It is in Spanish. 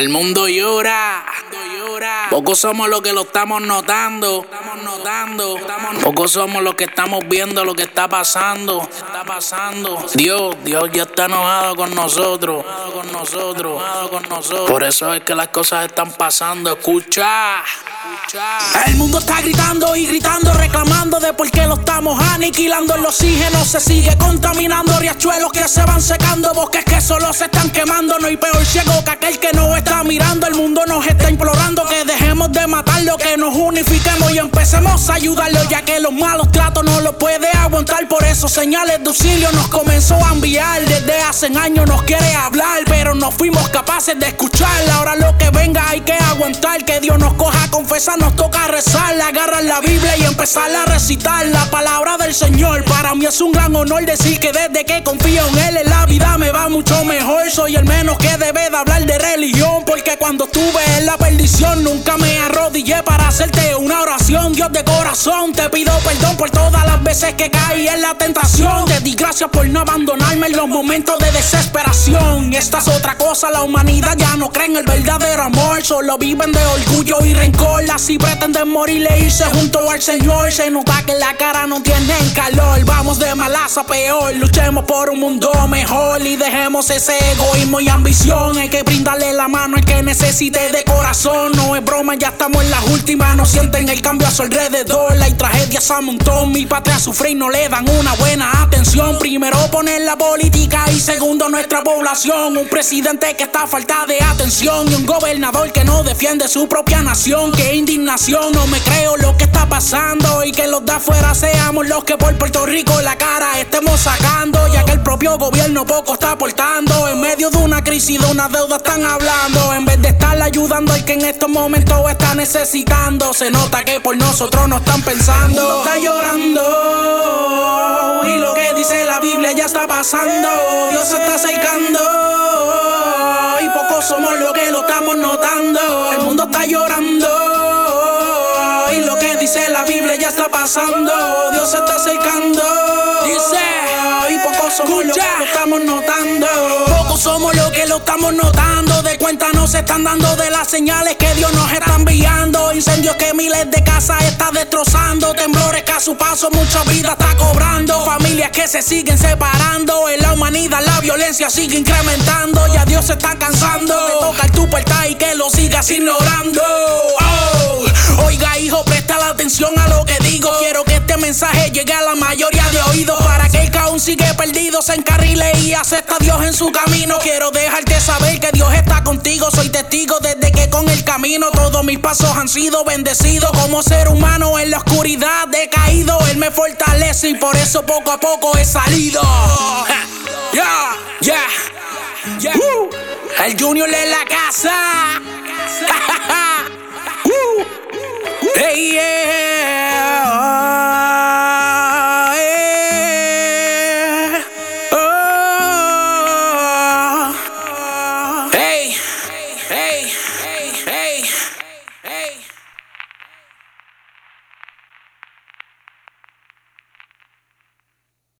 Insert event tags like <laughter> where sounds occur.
El mundo llora. Pocos somos los que lo estamos notando. Pocos somos los que estamos viendo lo que está pasando. Dios, Dios ya está enojado con nosotros. Con. Con nosotros. Por eso es que las cosas están pasando. Escucha. El mundo está gritando y gritando, reclamando de por qué lo estamos aniquilando. El oxígeno se sigue contaminando, se van secando, bosques que solo se están quemando. No hay peor ciego que aquel que no está mirando. El mundo nos está implorando que dejemos de matarlo, que nos unifiquemos y empecemos a ayudarlo, ya que los malos tratos no lo puede aguantar. Por eso señales de auxilio nos comenzó a enviar. Desde hace años nos quiere hablar, pero no fuimos capaces de escuchar. Ahora lo que venga hay que aguantar, que Dios nos coja a confesar nos toca rezar, agarrar la Biblia y empezar a recitar la palabra del Señor. Para mí es un gran honor decir que desde que confío en Él en la vida me va mucho mejor. Soy el menos que debe de hablar de religión, porque cuando estuve en la perdición nunca me arrodillé para hacerte una oración. Dios de corazón, te pido perdón por las veces que caí en la tentación. Te di gracias por no abandonarme en los momentos de desesperación. Esta es otra cosa, la humanidad ya no cree en el verdadero amor, solo viven de orgullo y rencor. Si pretenden morir e irse junto al Señor, se nota que la cara no tienen calor. Vamos de malaza peor, luchemos por un mundo mejor y dejemos ese egoísmo y ambición. Hay que brindarle la mano al que necesite de corazón. No es broma, ya estamos en las últimas. No sienten el cambio a su alrededor. La tragedia se montó. Mi patria sufre y no le dan una buena atención. Primero poner la política y segundo nuestra población. Un presidente que está a falta de atención y un gobernador que no defiende su propia nación. Que indigna no me creo lo que está pasando y que los de afuera seamos los que por Puerto Rico la cara estemos sacando, ya que propio gobierno poco está aportando. En medio de una crisis, de una deuda están hablando, en vez de estar ayudando al que en estos momentos está necesitando. Se nota que por nosotros no están pensando. Está llorando y lo que dice la Biblia ya está pasando. Dios se está acercando y pocos somos los que lo estamos notando. El mundo está llorando la Biblia ya está pasando, Dios se está acercando. Estamos notando. Pocos somos los que lo estamos notando. De cuenta no se están dando de las señales que Dios nos está enviando. Incendios que miles de casas está destrozando. Temblores que a su paso mucha vida está cobrando. Familias que se siguen separando. En la humanidad la violencia sigue incrementando. Ya Dios se está cansando. Le toca el tu y que lo sigas ignorando. Quiero que este mensaje llegue a la mayoría de oídos. Para que el que aún sigue perdido se encarrile y acepta a Dios en su camino. Quiero dejarte saber que Dios está contigo. Soy testigo desde que con el camino todos mis pasos han sido bendecidos. Como ser humano en la oscuridad he caído. Él me fortalece y por eso poco a poco he salido. Ya, ya, ya. El Junior en la casa. <laughs> hey, yeah.